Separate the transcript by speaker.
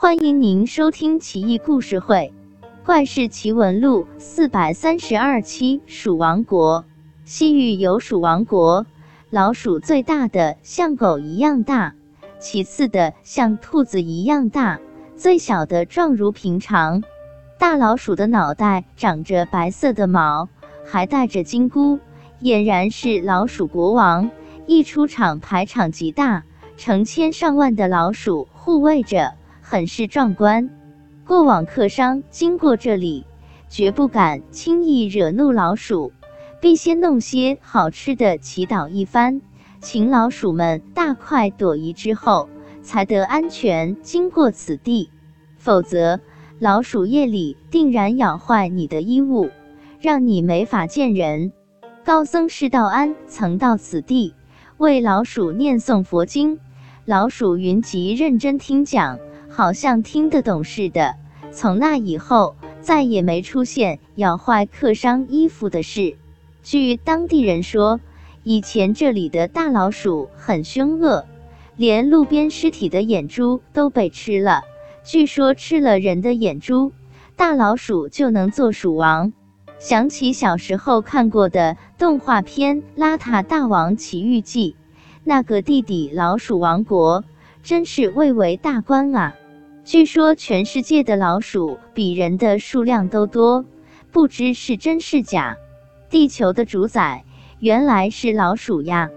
Speaker 1: 欢迎您收听《奇异故事会·怪事奇闻录》四百三十二期。鼠王国，西域有鼠王国，老鼠最大的像狗一样大，其次的像兔子一样大，最小的状如平常。大老鼠的脑袋长着白色的毛，还带着金箍，俨然是老鼠国王。一出场排场极大，成千上万的老鼠护卫着，很是壮观。过往客商经过这里，绝不敢轻易惹怒老鼠，必先弄些好吃的祈祷一番，请老鼠们大快朵颐之后，才得安全经过此地。否则，老鼠夜里定然咬坏你的衣物，让你没法见人。高僧释道安曾到此地。为老鼠念诵佛经，老鼠云集认真听讲，好像听得懂似的。从那以后，再也没出现咬坏客商衣服的事。据当地人说，以前这里的大老鼠很凶恶，连路边尸体的眼珠都被吃了。据说吃了人的眼珠，大老鼠就能做鼠王。想起小时候看过的动画片《邋遢大王奇遇记》，那个地底老鼠王国真是蔚为大观啊！据说全世界的老鼠比人的数量都多，不知是真是假。地球的主宰原来是老鼠呀！